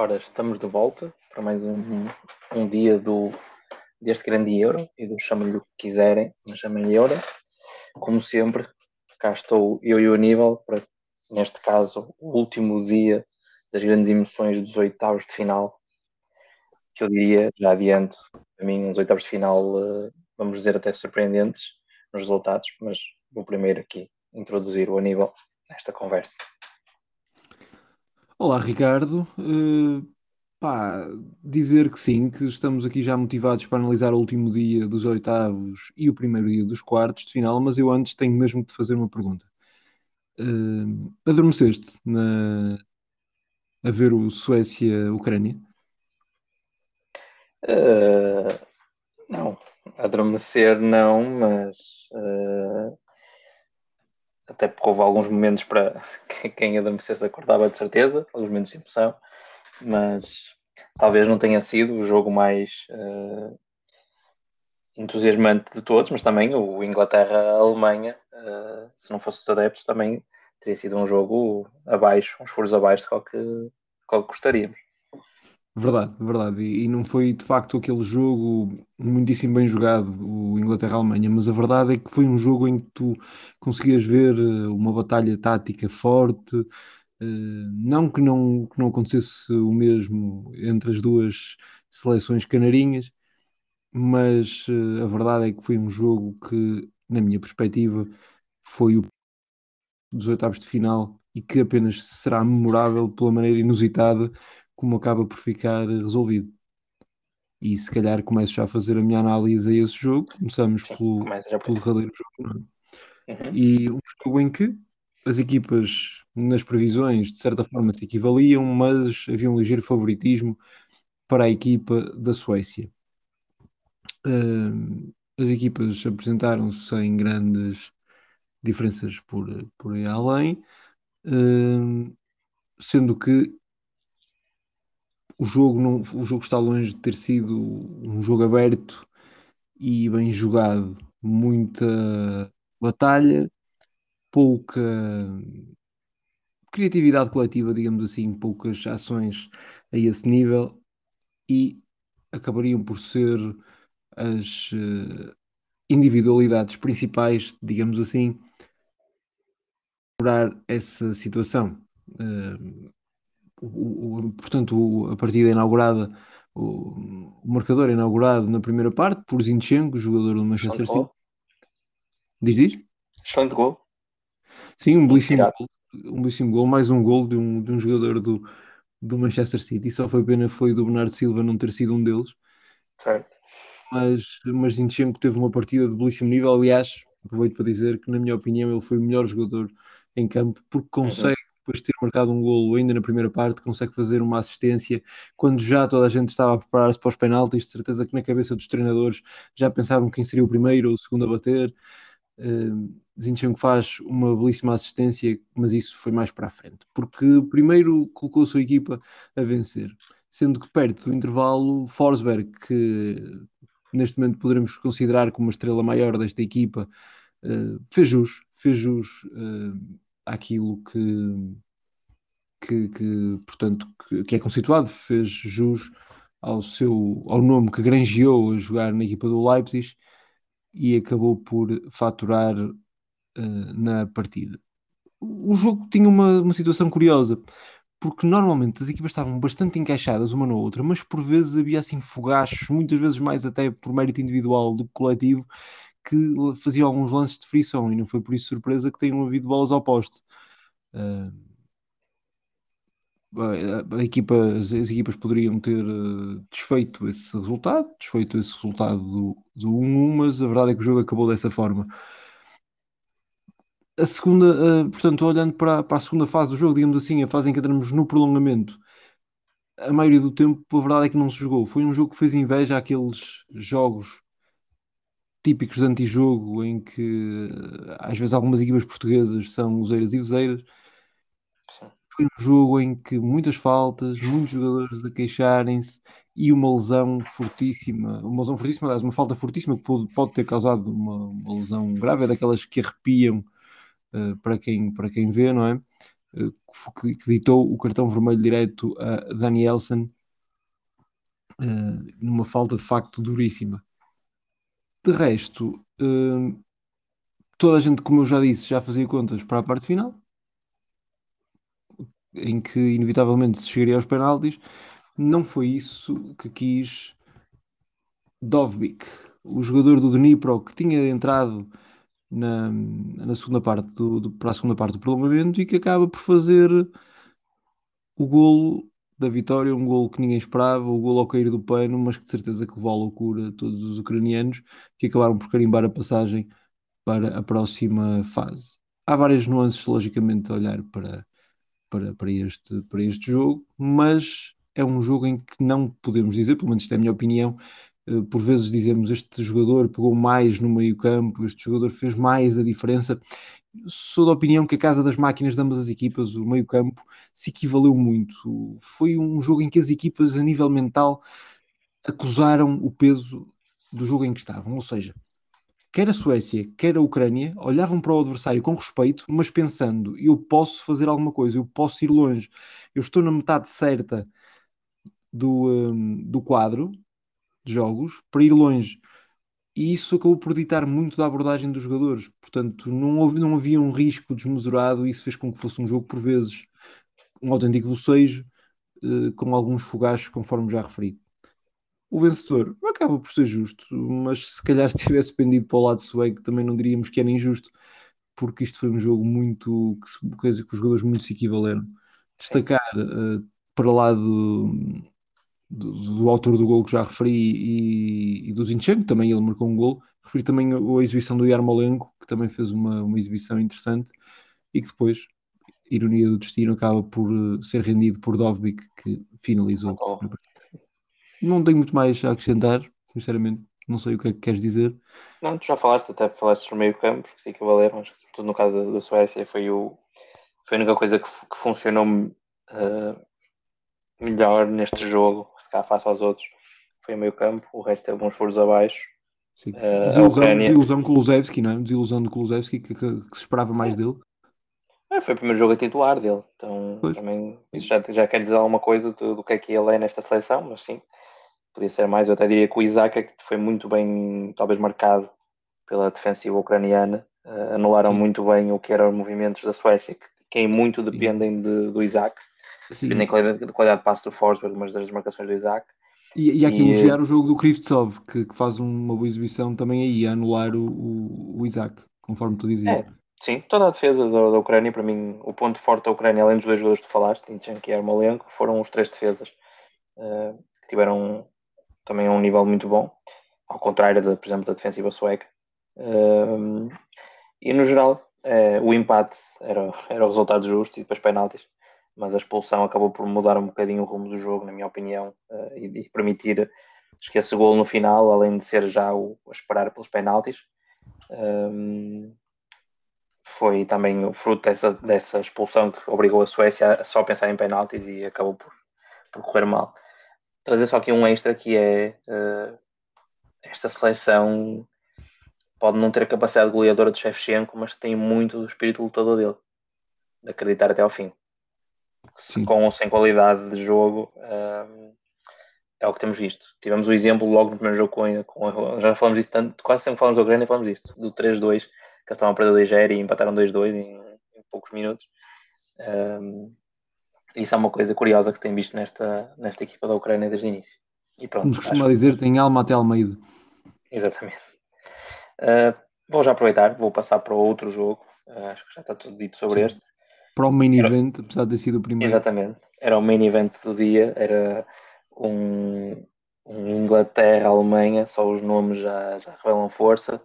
Ora, estamos de volta para mais um, um dia do, deste grande Euro e do chamem-lhe o que quiserem, mas chamem-lhe Euro. Como sempre, cá estou eu e o Aníbal para, neste caso, o último dia das grandes emoções dos oitavos de final, que eu diria, já adianto, para mim, uns oitavos de final, eh, vamos dizer, até surpreendentes nos resultados, mas vou primeiro aqui introduzir o Aníbal nesta conversa. Olá, Ricardo. Uh, pá, dizer que sim, que estamos aqui já motivados para analisar o último dia dos oitavos e o primeiro dia dos quartos de final, mas eu antes tenho mesmo de te fazer uma pergunta. Uh, adormeceste na... a ver o Suécia-Ucrânia? Uh, não, adormecer não, mas uh, até porque houve alguns momentos para quem adormecesse acordava de certeza, alguns momentos de emoção, mas talvez não tenha sido o jogo mais uh, entusiasmante de todos, mas também o Inglaterra-Alemanha, uh, se não fosse os adeptos, também teria sido um jogo abaixo, uns furos abaixo de que, qual que gostaríamos. Verdade, verdade. E, e, não foi de facto aquele jogo muitíssimo bem jogado, o Inglaterra-Alemanha, mas a verdade é que foi um jogo em que tu conseguias ver eh, uma batalha tática forte. Uh, não que não, que não acontecesse o mesmo entre as duas seleções canarinhas, mas uh, a verdade é que foi um jogo que, na minha perspectiva, foi o dos oitavos de final e que apenas será memorável pela maneira inusitada como acaba por ficar resolvido. E se calhar começo já a fazer a minha análise a esse jogo. Começamos Sim, pelo, pelo derradeiro jogo. É? Uhum. E um jogo em que as equipas nas previsões de certa forma se equivaliam, mas havia um ligeiro favoritismo para a equipa da Suécia. Uh, as equipas apresentaram-se sem grandes diferenças por, por aí além, uh, sendo que o jogo, não, o jogo está longe de ter sido um jogo aberto e bem jogado. Muita batalha, pouca criatividade coletiva, digamos assim, poucas ações a esse nível e acabariam por ser as uh, individualidades principais, digamos assim, para essa situação. Uh, o, o, portanto, a partida inaugurada, o, marcador inaugurado na primeira parte por Zinchenko, jogador do Manchester City. Diz, diz? Excelente gol. Sim, um belíssimo gol, um belíssimo gol, mais um gol de um, de um jogador do, do Manchester City. Só foi pena foi do Bernardo Silva não ter sido um deles. Certo. Mas, mas Zinchenko teve uma partida de belíssimo nível. Aliás, aproveito para dizer que, na minha opinião, ele foi o melhor jogador em campo porque uhum. consegue depois de ter marcado um golo ainda na primeira parte, consegue fazer uma assistência quando já toda a gente estava a preparar-se para os penaltis, de certeza que na cabeça dos treinadores já pensavam quem seria o primeiro ou o segundo a bater. Uh, Zinchenko faz uma belíssima assistência, mas isso foi mais para a frente, porque primeiro colocou a sua equipa a vencer, sendo que perto do intervalo, Forsberg, que neste momento poderemos considerar como uma estrela maior desta equipa, uh, fez jus, fez jus uh, àquilo que, que, que portanto, que, que, é conceituado, fez jus ao seu ao nome que granjeou a jogar na equipa do Leipzig e acabou por faturar uh, na partida. O jogo tinha uma, uma situação curiosa, porque normalmente as equipas estavam bastante encaixadas uma na outra, mas por vezes havia assim fogachos, muitas vezes mais até por mérito individual do que coletivo, que faziam alguns lances de frição e não foi por isso surpresa que tenham havido bolas ao poste. Uh, a, equipa, as, as, equipas poderiam ter uh, desfeito esse resultado, desfeito esse resultado do, do 1-1, mas a verdade é que o jogo acabou dessa forma. A segunda, uh, portanto, olhando para, para a segunda fase do jogo, digamos assim, a fase em que entramos no prolongamento, a maioria do tempo, a verdade é que não se jogou. Foi um jogo que fez inveja àqueles jogos típicos de antijogo em que às vezes algumas equipas portuguesas são useiras e useiras. Foi um jogo em que muitas faltas, muitos jogadores a queixarem-se e uma lesão fortíssima, uma lesão fortíssima, aliás, uma falta fortíssima que pode, pode ter causado uma, uma lesão grave, é daquelas que arrepiam uh, para, quem, para quem vê, não é? que, que ditou o cartão vermelho direto a Danielson numa falta de facto duríssima. De resto, toda a gente, como eu já disse, já fazia contas para a parte final, em que inevitavelmente se chegaria aos penaltis. Não foi isso que quis Dovbik, o jogador do Dnipro que tinha entrado na, na segunda parte do, do, para a segunda parte do prolongamento e que acaba por fazer o golo da vitória, um golo que ninguém esperava, o golo ao cair do pano, mas que de certeza que levou à loucura todos os ucranianos que acabaram por carimbar a passagem para a próxima fase. Há várias nuances, logicamente, a olhar para, para, para, este, para este jogo, mas é um jogo em que não podemos dizer, pelo menos esta é a minha opinião, por vezes dizemos este jogador pegou mais no meio campo, este jogador fez mais a diferença. Sou da opinião que a casa das máquinas de ambas as equipas, o meio campo, se equivaleu muito. Foi um jogo em que as equipas, a nível mental, acusaram o peso do jogo em que estavam. Ou seja, quer a Suécia, quer a Ucrânia, olhavam para o adversário com respeito, mas pensando: eu posso fazer alguma coisa, eu posso ir longe, eu estou na metade certa do, um, do quadro, de jogos para ir longe. E isso acabou por ditar muito da abordagem dos jogadores. Portanto, não, houve, não havia um risco desmesurado e isso fez com que fosse um jogo, por vezes, um autêntico bocejo, eh, com alguns fogachos, conforme já referi. O vencedor acaba por ser justo, mas se calhar se tivesse pendido para o lado sueco também não diríamos que era injusto, porque isto foi um jogo muito que, que os jogadores muito se equivaleram. Destacar uh, para lá do, do, do, autor do gol que já referi e, e do Zinchenko, também ele marcou um gol. Referi também a, a exibição do Yarmolenko, que também fez uma, uma exibição interessante e que depois, ironia do destino, acaba por uh, ser rendido por Dovbik, que finalizou. Oh. Não tenho muito mais a acrescentar, sinceramente. Não sei o que é que queres dizer. Não, tu já falaste, até falaste dos meio campos, que sim que valeram, mas sobretudo no caso da, da Suécia foi, o, foi a única coisa que, que funcionou uh, melhor neste jogo, se calhar face aos outros, foi o meio campo, o resto teve uns furos abaixo. Sim. Uh, desilusão, desilusão com o Kulusevski, não é? Desilusão do Kulusevski, que, que, que, se esperava mais dele. É, foi o primeiro jogo a titular dele, então pois. também isso já, já quer dizer alguma coisa do, do que é que ele é nesta seleção, mas sim, podia ser mais. Eu até diria que o Isaac, que foi muito bem, talvez marcado pela defensiva ucraniana, uh, anularam sim. muito bem o que eram os movimentos da Suécia, que, que muito dependem de, do Isaac. Sim. Nem qualidade, qualidade de passo do Forsberg, mas das marcações do Isaac. E, e aqui e, elogiar o jogo do Krivtsov, que, que, faz uma boa exibição também aí, a anular o, o, o Isaac, conforme tu dizias. É, sim, toda a defesa da, da, Ucrânia, para mim, o ponto forte da Ucrânia, além dos dois jogadores que tu falaste, Tinchenko e Armolenko, foram os três defesas, uh, que tiveram também um nível muito bom, ao contrário, de, por exemplo, da defensiva sueca. Uh, e no geral, uh, o empate era, era o resultado justo e depois penaltis mas a expulsão acabou por mudar um bocadinho o rumo do jogo, na minha opinião, uh, e, e, permitir que esse gol no final, além de ser já o, a esperar pelos penaltis, um, ehm, foi também fruto dessa, dessa expulsão que obrigou a Suécia a só pensar em penaltis e acabou por, por correr mal. Trazer só aqui um extra que é uh, esta seleção pode não ter a capacidade goleadora de Shevchenko, mas tem muito do espírito lutador dele, de acreditar até ao fim. Sim. com ou sem qualidade de jogo, um, é o que temos visto. Tivemos o exemplo logo no primeiro jogo com, com já falamos disso tanto, quase sempre falamos do Ucrânia falamos disto, do 3-2, que eles estavam a perder o Nigéria e empataram 2-2 em, em, poucos minutos. Um, isso é uma coisa curiosa que tem visto nesta, nesta equipa da Ucrânia desde o início. E pronto, Como se costuma dizer, tem alma até Almeida. Exatamente. Uh, vou já aproveitar, vou passar para outro jogo. Uh, acho que já está tudo dito sobre Sim. este para o main event, era... apesar de ter sido o primeiro. Exatamente, era o main event do dia, era um, um Inglaterra-Alemanha, só os nomes já, já revelam força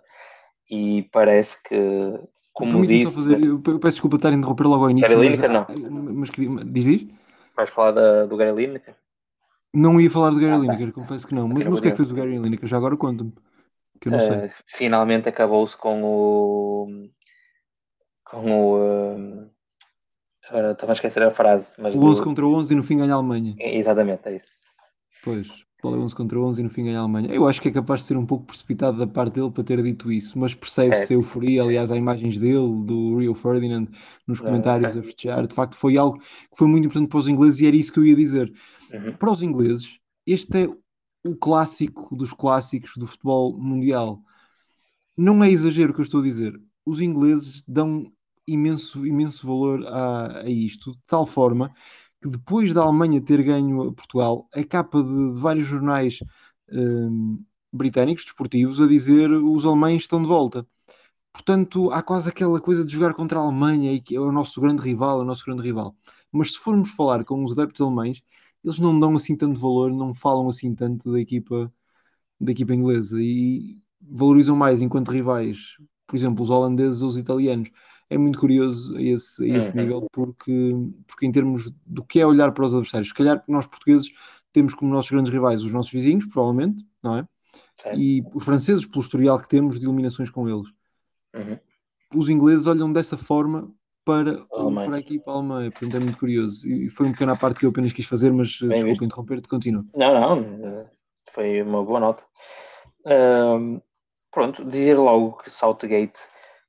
e parece que, como disse. Fazer, eu peço desculpa estar a interromper logo ao início. Gary Lineker, não. Mas, diz, diz? Vais falar da, do Gary Lineker? Não ia falar do Gary ah, Lineker, tá. confesso que não. Mas, mas o que é que fez o Gary Lineker? Já agora conta-me. Que eu não uh, sei. Finalmente acabou-se com o. com o. Agora estava a esquecer a frase. Mas o 11 do... contra 11 e no fim ganha a Alemanha. É, exatamente, é isso. Pois. futebol é 11 contra 11 e no fim ganha a Alemanha. Eu acho que é capaz de ser um pouco precipitado da parte dele para ter dito isso, mas percebe-se a euforia. Aliás, há imagens dele, do Rio Ferdinand, nos comentários a festejar. De facto, foi algo que foi muito importante para os ingleses e era isso que eu ia dizer. Uhum. Para os ingleses, este é o clássico dos clássicos do futebol mundial. Não é exagero o que eu estou a dizer. Os ingleses dão imenso, imenso valor a, a isto, de tal forma que depois da Alemanha ter ganho Portugal, a capa de, de vários jornais um, britânicos desportivos a dizer os alemães estão de volta. Portanto, há quase aquela coisa de jogar contra a Alemanha e que é o nosso grande rival, é o nosso grande rival. Mas se formos falar com os adeptos alemães, eles não dão assim tanto valor, não falam assim tanto da equipa, da equipa inglesa e valorizam mais enquanto rivais, por exemplo, os holandeses ou os italianos é muito curioso a esse, a esse uhum. nível, porque, porque em termos do que é olhar para os adversários, se calhar nós portugueses temos como nossos grandes rivais os nossos vizinhos, provavelmente, não é? Sim. E os franceses, pelo historial que temos de eliminações com eles. Uhum. Os ingleses olham dessa forma para, para a equipa alemã, portanto é muito curioso. E foi um pequeno à parte que eu apenas quis fazer, mas Bem desculpa interromper-te, continua. Não, não, foi uma boa nota. Um, pronto, dizer logo que Southgate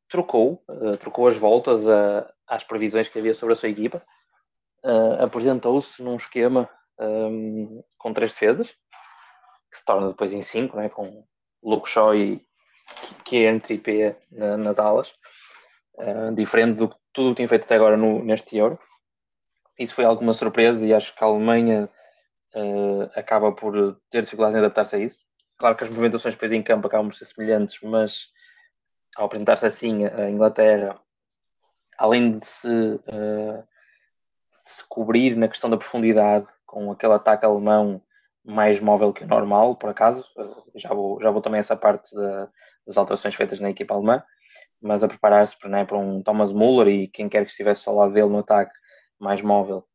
trocou, uh, trocou as voltas a, às previsões que havia sobre a sua equipa. Uh, Apresentou-se num esquema um, ehm, com três defesas, que se torna depois em cinco, né, com Luke Shaw e Kieran Trippier na, nas alas, uh, diferente do que tudo tinha feito até agora no, neste Euro. Isso foi alguma surpresa e acho que a Alemanha acaba por ter dificuldades em adaptar-se a isso. Claro que as movimentações depois em campo acabam por ser semelhantes, mas ao apresentar-se assim a Inglaterra, além de se, uh, de se cobrir na questão da profundidade com aquele ataque alemão mais móvel que o normal, por acaso, uh, já, vou, já vou também essa parte da, das alterações feitas na equipa alemã, mas a preparar-se para, né, para um Thomas Müller e quem quer que estivesse ao lado dele no ataque mais móvel,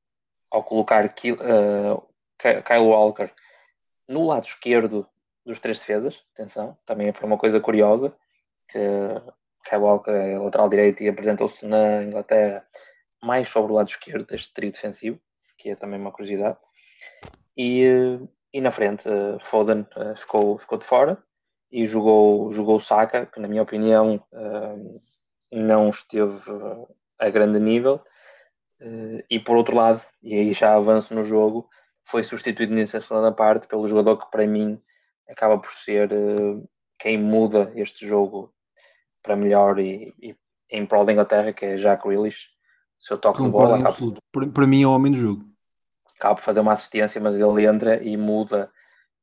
ao colocar uh, Kyle Walker no lado esquerdo dos três defesas, atenção, também foi uma coisa curiosa, que Kyle Walker é lateral direito e apresentou-se na Inglaterra mais sobre o lado esquerdo deste trio defensivo, que é também uma curiosidade. E, eh, e na frente, eh, Foden eh, ficou, ficou de fora e jogou, jogou Saka, que na minha opinião não esteve a grande nível. E por outro lado, e aí já avanço no jogo, foi substituído nessa segunda parte pelo jogador que para mim acaba por ser quem muda este jogo para melhor e, e em prol da Inglaterra, que é Jack Grealish. Seu toque de bola. Para, para mim é o homem do jogo. Acaba por fazer uma assistência, mas ele entra e muda,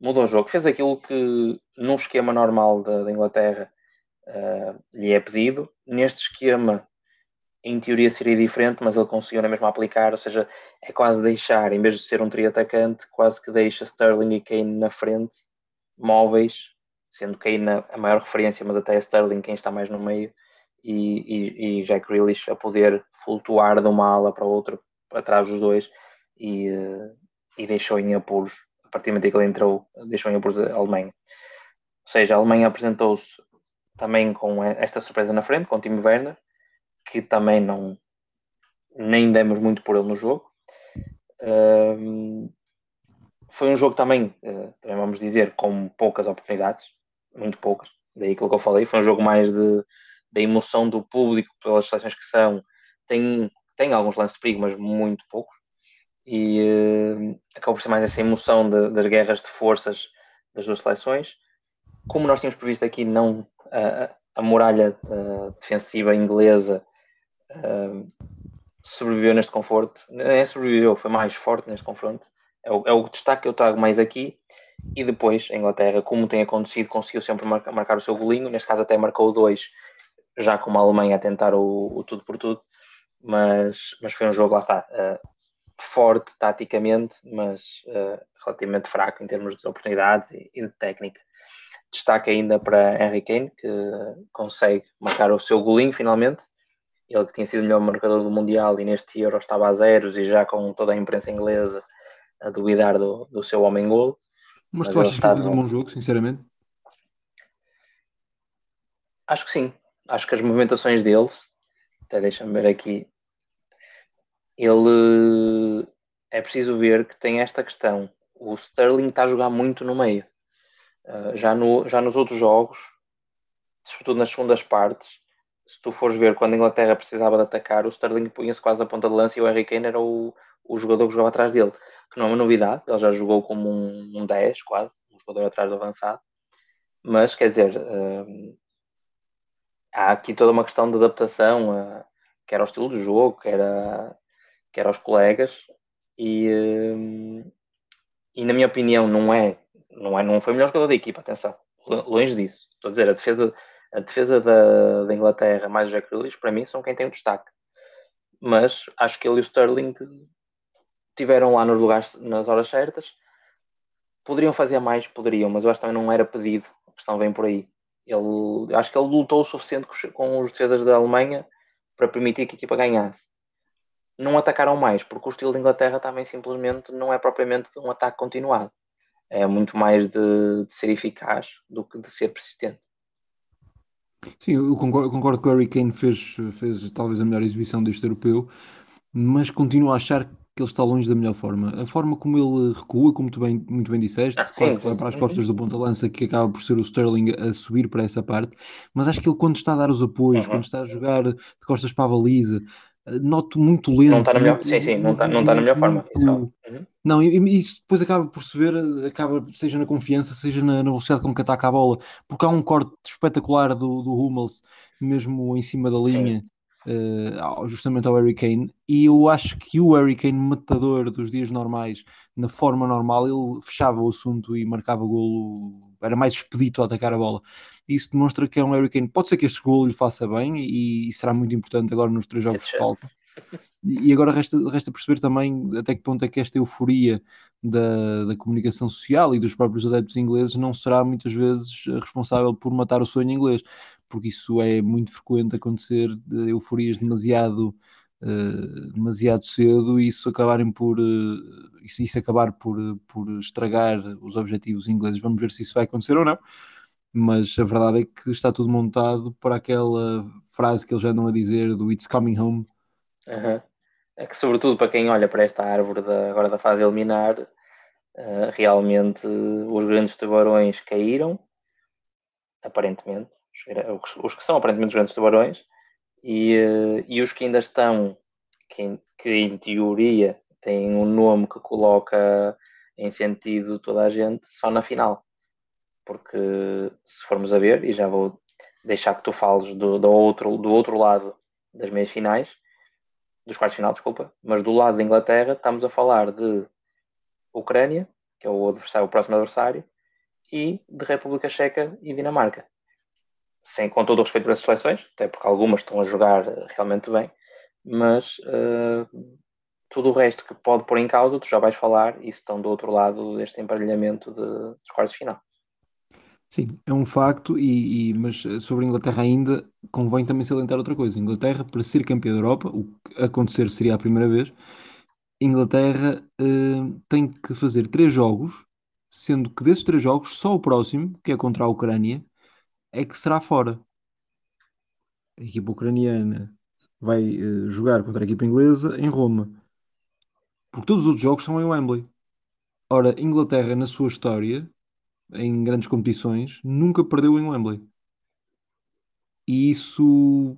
muda o jogo. Fez aquilo que num esquema normal da, da Inglaterra uh, lhe é pedido. Neste esquema, em teoria seria diferente, mas ele conseguiu na mesma aplicar, ou seja, é quase deixar, em vez de ser um trio atacante, quase que deixa Sterling e Kane na frente, móveis, sendo Kane a maior referência, mas até Sterling quem está mais no meio, e, e, e Jack Grealish a poder flutuar de uma ala para outra, atrás dos dois, e, e deixou em apuros, a partir do momento que ele entrou, deixou em apuros a Alemanha. Ou seja, a Alemanha apresentou-se também com esta surpresa na frente, com o Timo Werner, que também não nem demos muito por ele no jogo. Um, foi um jogo também, uh, também vamos dizer, com poucas oportunidades muito poucas. Daí aquilo que eu falei, foi um jogo mais de, da emoção do público pelas seleções que são. Tem, tem alguns lances de perigo, mas muito poucos. E uh, acabou por ser mais essa emoção de, das guerras de forças das duas seleções. Como nós tínhamos previsto aqui, não a, a muralha uh, defensiva inglesa uh, sobreviveu neste conforto. Nem sobreviveu, foi mais forte neste confronto. É o, é o destaque que eu trago mais aqui e depois a Inglaterra, como tem acontecido, conseguiu sempre marcar, o seu golinho, neste caso até marcou dois, já com a Alemanha a tentar o, o, tudo por tudo, mas, mas foi um jogo, lá está, uh, forte taticamente, mas uh, relativamente fraco em termos de oportunidade e, e de técnica. Destaque ainda para Henry Kane, que consegue marcar o seu golinho finalmente, ele que tinha sido o melhor marcador do Mundial e neste Euro estava a zeros e já com toda a imprensa inglesa a duvidar do, do seu homem-golo. Mas, Mas tu achas que ele fez um bom jogo, sinceramente? Acho que sim. Acho que as movimentações dele, até deixa-me ver aqui, ele é preciso ver que tem esta questão. o Sterling está a jogar muito no meio. Uh, já, no, já nos outros jogos, sobretudo nas segundas partes, se tu fores ver quando a Inglaterra precisava de atacar, o Sterling punha-se quase a ponta de lança e o Harry Kane era o, o jogador que jogava atrás dele, que não é uma novidade, ele já jogou como um, um 10 quase, um jogador atrás do avançado, mas quer dizer, uh, há aqui toda uma questão de adaptação, uh, quer ao estilo de jogo, quer, a, quer aos colegas, e, uh, e na minha opinião não é, não é, não foi o melhor jogador da equipa, atenção, longe disso, estou a dizer, a defesa, a defesa da, da Inglaterra mais o Jack Grealish, para mim, são quem tem o destaque, mas acho que ele e o Sterling tiveram lá nos lugares, nas horas certas, poderiam fazer mais, poderiam, mas eu acho que também não era pedido, a questão vem por aí. Ele, acho que ele lutou o suficiente com os defesas da Alemanha para permitir que a equipa ganhasse. Não atacaram mais, porque o estilo da Inglaterra também simplesmente não é propriamente um ataque continuado. É muito mais de, de ser eficaz do que de ser persistente. Sim, eu concordo, concordo que o Harry Kane fez, fez talvez a melhor exibição deste europeu, mas continuo a achar que ele está longe da melhor forma. A forma como ele recua, como tu bem, muito bem disseste, ah, quase sim, para as costas do ponta-lança, que acaba por ser o Sterling a subir para essa parte, mas acho que ele quando está a dar os apoios, uhum. quando está a jogar de costas para a baliza, noto muito lento. Não está na melhor, sim, sim, não está, não está na melhor forma. Uhum. Não, e, e, isso depois acaba por se ver, acaba, seja na confiança, seja na, na velocidade com que ataca a bola, porque há um corte espetacular do, do Hummels, mesmo em cima da linha. Sim uh, justamente ao Harry Kane, e eu acho que o Harry Kane, matador dos dias normais, na forma normal, ele fechava o assunto e marcava golo, era mais expedito a atacar a bola. Isso demonstra que é um Harry Kane. Pode ser que este golo lhe faça bem e, e será muito importante agora nos três jogos que faltam. E agora resta, resta perceber também até que ponto é que esta euforia da, da comunicação social e dos próprios adeptos ingleses não será muitas vezes responsável por matar o sonho inglês porque isso é muito frequente acontecer de euforias demasiado, uh, demasiado cedo e isso acabarem por uh, isso, isso, acabar por, por estragar os objetivos ingleses. Vamos ver se isso vai acontecer ou não. Mas a verdade é que está tudo montado para aquela frase que eles já andam a dizer do It's coming home. Uhum. É que, sobretudo, para quem olha para esta árvore da, agora da fase eliminar, uh, realmente os grandes tubarões caíram, aparentemente, os que são aparentemente grandes tubarões, e, eh, e os que ainda estão, que, que em teoria têm um nome que coloca em sentido toda a gente, só na final. Porque se formos a ver, e já vou deixar que tu fales do, do, outro, do outro lado das meias finais, dos quartos final, desculpa, mas do lado da Inglaterra estamos a falar de Ucrânia, que é o, adversário, o próximo adversário, e de República Checa e Dinamarca sem, com todo o respeito para as seleções, até porque algumas estão a jogar eh, realmente bem, mas uh, tudo o resto que pode pôr em causa, tu já vais falar e estão do outro lado deste emparelhamento de, dos quartos final. Sim, é um facto, e, e, mas sobre a Inglaterra ainda convém também salientar outra coisa. Inglaterra, para ser campeã da Europa, o que acontecer seria a primeira vez, Inglaterra uh, tem que fazer três jogos, sendo que desses três jogos, só o próximo, que é contra a Ucrânia, é que será fora. A equipa ucraniana vai uh, jogar contra a equipa inglesa em Roma. Porque todos os outros jogos são em Wembley. Ora, Inglaterra, na sua história, em grandes competições, nunca perdeu em Wembley. E isso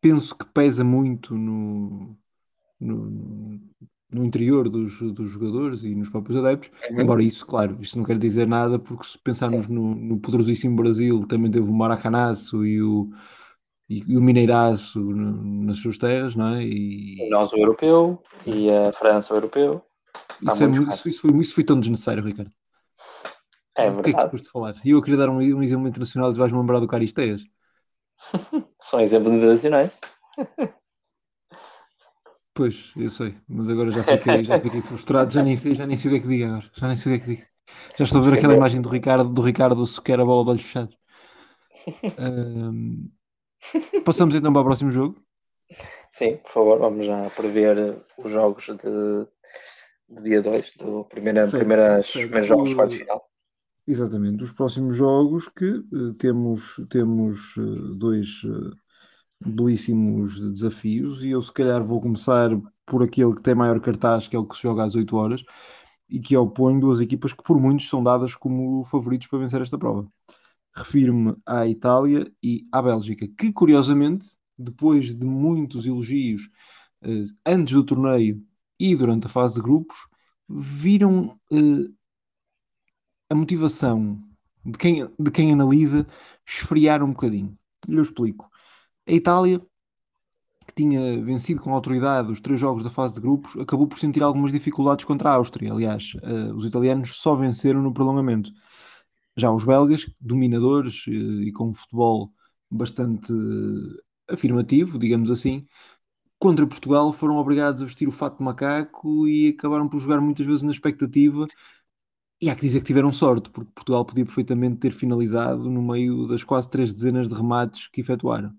penso que pesa muito no, no, no interior dos, dos jogadores e nos próprios adeptos. Uhum. Embora isso, claro, isto não quer dizer nada, porque se pensarmos no, no, poderosíssimo Brasil, também teve o Maracanaço e o, e, e o Mineiraço nas suas terras, não é? E... Nós o europeu e a França o europeu. Isso, é, isso, isso, foi, isso foi tão desnecessário, Ricardo. É Mas, verdade. O que é que tu de falar? E eu queria dar um, um exemplo internacional e vais-me lembrar do Caristeias. São exemplos internacionais. Pois, eu sei, mas agora já fiquei, já fiquei frustrado, já nem, sei, já nem sei o que é que digo agora. Já nem sei o que é que digo. Já estou a ver aquela imagem do Ricardo, do Ricardo sequer a bola de olhos fechados. Um, passamos então para o próximo jogo. Sim, por favor, vamos já prever os jogos de, de dia 2, do primeira, certo, primeiras, certo. primeiros jogos de quarto final. Exatamente, os próximos jogos que uh, temos, temos uh, dois uh, belíssimos desafios e eu se calhar vou começar por aquele que tem maior cartaz, que é o que se joga às 8 horas. e que opõe duas equipas que por muitos são dadas como favoritos para vencer esta prova. Refiro-me à Itália e à Bélgica, que curiosamente, depois de muitos elogios eh, antes do torneio e durante a fase de grupos, viram eh, a motivação de quem, de quem analisa esfriar um bocadinho. Eu explico. A Itália, que tinha vencido com autoridade os três jogos da fase de grupos, acabou por sentir algumas dificuldades contra a Áustria. Aliás, uh, os italianos só venceram no prolongamento. Já os belgas, dominadores uh, e com um futebol bastante uh, afirmativo, digamos assim, contra Portugal foram obrigados a vestir o fato de macaco e acabaram por jogar muitas vezes na expectativa e há que dizer que tiveram sorte, porque Portugal podia perfeitamente ter finalizado no meio das quase três dezenas de remates que efetuaram.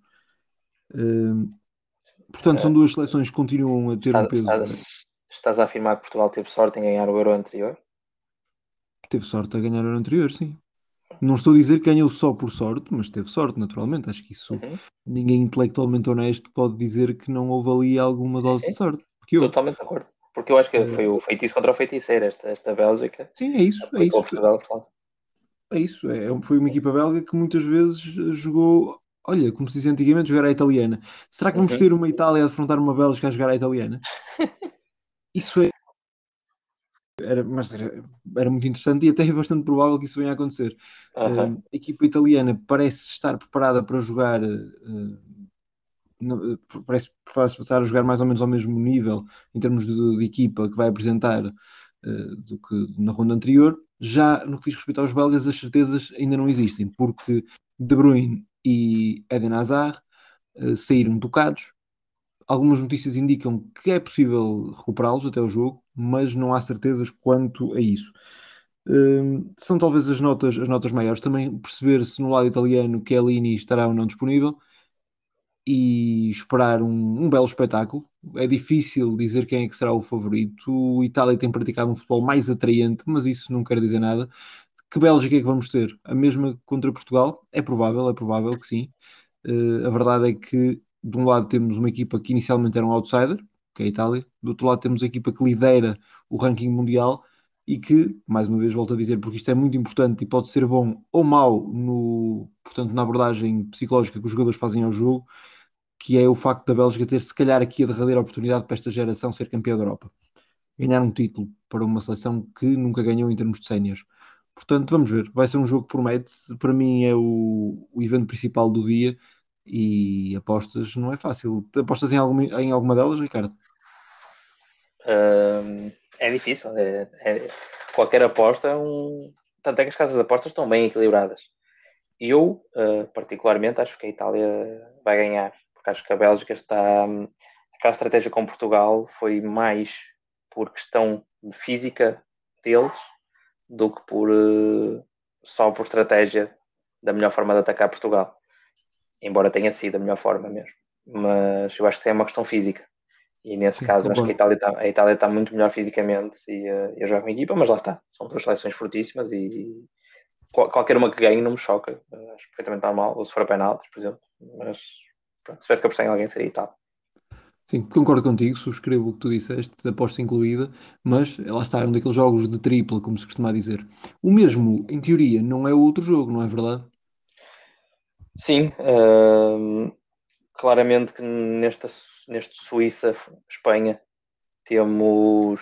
Uh, portanto, são duas seleções que continuam a ter estás, um peso. Estás, estás, a afirmar que Portugal teve sorte em ganhar o Euro anterior? Teve sorte a ganhar o Euro anterior, sim. Não estou a dizer que ganhou só por sorte, mas teve sorte, naturalmente. Acho que isso uhum. ninguém intelectualmente honesto pode dizer que não houve ali alguma dose sim, de sorte. Porque eu... Totalmente de acordo. Porque eu acho que foi o feitiço contra o feiticeiro, esta, esta Bélgica. Sim, é isso. É isso. é isso. É, foi uma equipa belga que muitas vezes jogou. Olha, como se diz antigamente, jogar à italiana. Será que vamos uhum. ter uma Itália a defrontar uma Bélgica a jogar à italiana? Isso é. Era, mas era, era, muito interessante e até é bastante provável que isso venha a acontecer. Uhum. Uh, a equipa italiana parece estar preparada para jogar uh, parece, parece estar a jogar mais ou menos ao mesmo nível em termos de, de equipa que vai apresentar uh, do que na ronda anterior. Já no que diz respeito aos belgas, as certezas ainda não existem, porque De Bruyne e Eden Hazard uh, saíram tocados. Algumas notícias indicam que é possível recuperá-los até o jogo, mas não há certezas quanto a isso. Uh, são talvez as notas, as notas maiores. Também perceber se no lado italiano Chiellini estará ou não disponível e esperar um, um, belo espetáculo. É difícil dizer quem é que será o favorito. O Itália tem praticado um futebol mais atraente, mas isso não quer dizer nada. Que Bélgica é que vamos ter? A mesma contra Portugal? É provável, é provável que sim. Uh, a verdade é que, de um lado, temos uma equipa que inicialmente era um outsider, que é a Itália, do outro lado, temos a equipa que lidera o ranking mundial e que, mais uma vez, volto a dizer, porque isto é muito importante e pode ser bom ou mau no, portanto, na abordagem psicológica que os jogadores fazem ao jogo, que é o facto da Bélgica ter, se calhar, aqui a derradeira oportunidade para esta geração ser campeã da Europa. Ganhar um título para uma seleção que nunca ganhou em termos de séniores. Portanto, vamos ver. Vai ser um jogo que promete. Para mim é o, o evento principal do dia e apostas não é fácil. Apostas em alguma, em alguma delas, Ricardo? Um, é difícil. É, é, qualquer aposta, um... tanto é que as casas de apostas estão bem equilibradas. Eu, uh, particularmente, acho que a Itália vai ganhar porque acho que a Bélgica está. Aquela estratégia com Portugal foi mais por questão de física deles do que por uh, só por estratégia da melhor forma de atacar Portugal. Embora tenha sido a melhor forma mesmo. Mas eu acho que é uma questão física. E nesse Sim, caso, acho que a Itália, está, a Itália está muito melhor fisicamente e uh, eu jogo em equipa, mas lá está. São duas seleções fortíssimas e, e qualquer uma que ganhe não me choca. Acho perfeitamente normal. Ou se for a penaltis, por exemplo. Mas Pronto, se tivesse que apostar em alguém seria tal. Sim, concordo contigo, subscrevo o que tu disseste, aposta incluída, mas lá está, é um daqueles jogos de tripla, como se costuma dizer. O mesmo, em teoria, não é outro jogo, não é verdade? Sim, uh, claramente que nesta, neste Suíça-Espanha temos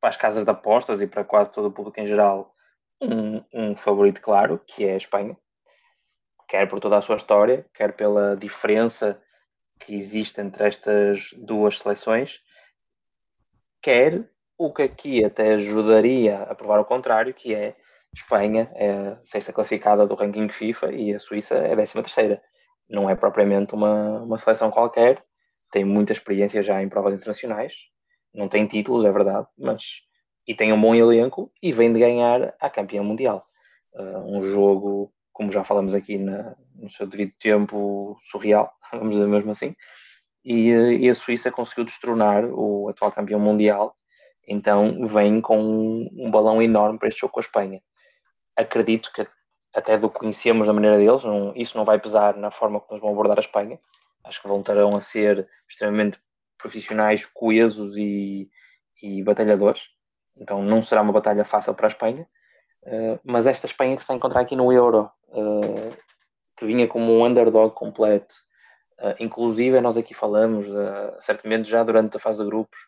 para as casas de apostas e para quase todo o público em geral um, um favorito claro, que é a Espanha quer por toda a sua história, quer pela diferença que existe entre estas duas seleções, quer o que aqui até ajudaria a provar o contrário, que é Espanha é a sexta classificada do ranking FIFA e a Suíça é a décima terceira. Não é propriamente uma, uma seleção qualquer, tem muita experiência já em provas internacionais, não tem títulos, é verdade, mas e tem um bom elenco e vem de ganhar a campeã mundial. Uh, um jogo como já falamos aqui na, no seu devido tempo surreal, vamos dizer mesmo assim, e, e, a Suíça conseguiu destronar o atual campeão mundial, então vem com um, um, balão enorme para este jogo com a Espanha. Acredito que até do que conhecemos da maneira deles, não, isso não vai pesar na forma como eles vão abordar a Espanha, acho que voltarão a ser extremamente profissionais, coesos e, e batalhadores, então não será uma batalha fácil para a Espanha. Uh, mas esta Espanha que se está a encontrar aqui no Euro, uh, que vinha como um underdog completo, uh, inclusive nós aqui falamos, certamente já durante a fase de grupos,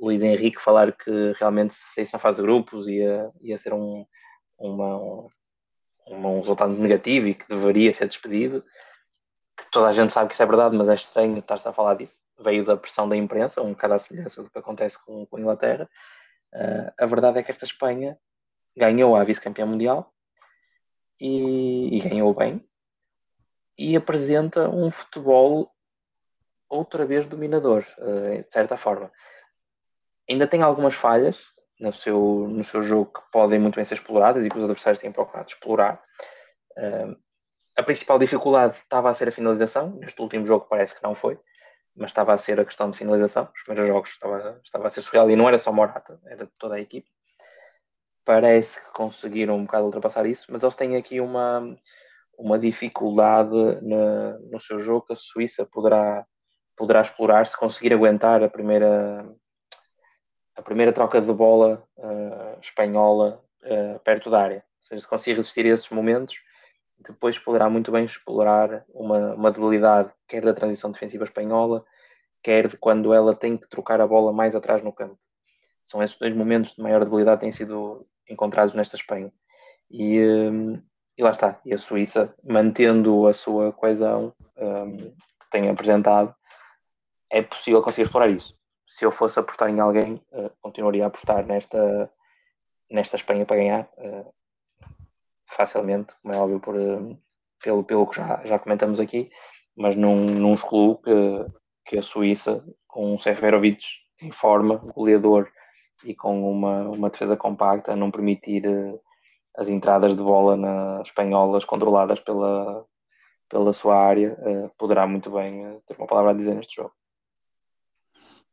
Luís Henrique falar que realmente se saísse na fase de grupos ia, ia ser um, uma, um, um resultado negativo e que deveria ser despedido, que toda a gente sabe que isso é verdade, mas é estranho estar-se a falar disso. Veio da pressão da imprensa, um bocado à semelhança do que acontece com, com a Inglaterra. Uh, a verdade é que esta Espanha ganhou a vice-campeã mundial e, e, ganhou bem e apresenta um futebol outra vez dominador, uh, de certa forma. Ainda tem algumas falhas no seu, no seu jogo que podem muito bem ser exploradas e que os adversários têm procurado explorar. Uh, a principal dificuldade estava a ser a finalização. Neste último jogo parece que não foi, mas estava a ser a questão de finalização. Os primeiros jogos estava, estava a ser surreal e não era só Morata, era toda a equipe. Parece que conseguiram um bocado ultrapassar isso, mas eles têm aqui uma, uma dificuldade no, no seu jogo que a Suíça poderá, poderá explorar se conseguir aguentar a primeira, a primeira troca de bola uh, espanhola uh, perto da área. Ou seja, se conseguir resistir a esses momentos, depois poderá muito bem explorar uma, uma debilidade, quer da transição defensiva espanhola, quer de quando ela tem que trocar a bola mais atrás no campo. São esses dois momentos de maior debilidade têm sido encontrados nesta Espanha. E, hum, e lá está. E a Suíça, mantendo a sua coesão um, que tem apresentado, é possível conseguir explorar isso. Se eu fosse apostar em alguém, uh, continuaria a apostar nesta, nesta Espanha para ganhar. Uh, facilmente, como é óbvio, por, eh, pelo, pelo que já, já comentamos aqui, mas não, não excluo que, que a Suíça, com um Seferovic em forma, goleador e com uma, uma defesa compacta, não permitir uh, as entradas de bola na, espanholas controladas pela, pela sua área, uh, poderá muito bem uh, ter uma palavra a dizer neste jogo.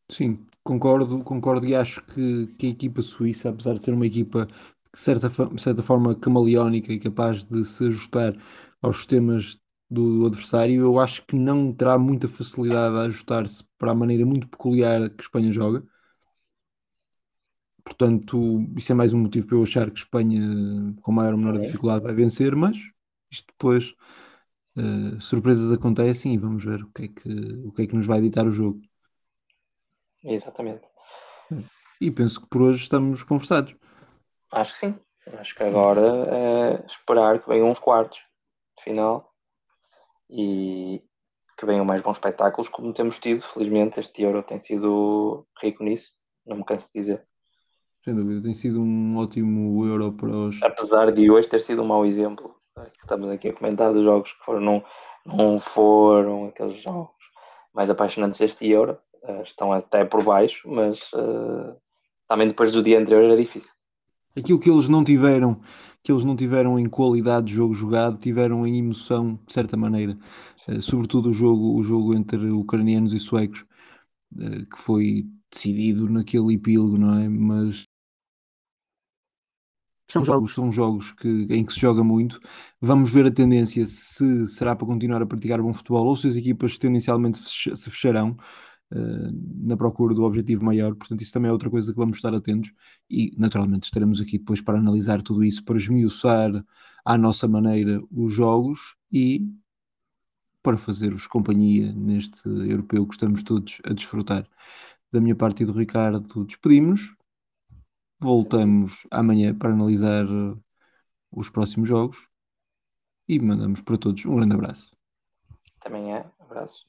Sim, concordo, concordo e acho que, que a equipa suíça, apesar de ser uma equipa de certa, certa forma camaleónica e capaz de se ajustar aos sistemas do adversário, eu acho que não terá muita facilidade a ajustar-se para a maneira muito peculiar que a Espanha joga. Portanto, isso é mais um motivo para eu achar que Espanha, com maior ou menor dificuldade, vai vencer, mas isto depois uh, surpresas acontecem e vamos ver o que, é que, o que é que nos vai editar o jogo. Exatamente. E penso que por hoje estamos conversados. Acho que sim. Acho que agora é esperar que venham uns quartos de final e que venham mais bons espetáculos, como temos tido. Felizmente, este Euro tem sido rico nisso, não me canso de dizer. Sem dúvida, tem sido um ótimo Euro para os. Apesar de hoje ter sido um mau exemplo, estamos aqui a comentar dos jogos que foram, não, não foram aqueles jogos mais apaixonantes deste Euro, uh, estão até por baixo, mas uh, também depois do dia anterior era difícil aquilo que eles não tiveram, que eles não tiveram em qualidade de jogo jogado, tiveram em emoção, de certa maneira. Uh, sobretudo o jogo, o jogo entre ucranianos e suecos, uh, que foi decidido naquele epílogo, não é? Mas são jogos, são jogos que, em que se joga muito. Vamos ver a tendência se será para continuar a praticar bom futebol ou se as equipas tendencialmente se fecharão. Eh, na procura do objetivo maior, portanto, isso também é outra coisa que vamos estar atentos e, naturalmente, estaremos aqui depois para analisar tudo isso, para esmiuçar à nossa maneira os jogos e para fazer-vos companhia neste europeu que estamos todos a desfrutar. Da minha parte e do Ricardo, despedimos-nos. Voltamos amanhã para analisar eh, os próximos jogos e mandamos para todos um grande abraço. Também é, abraço.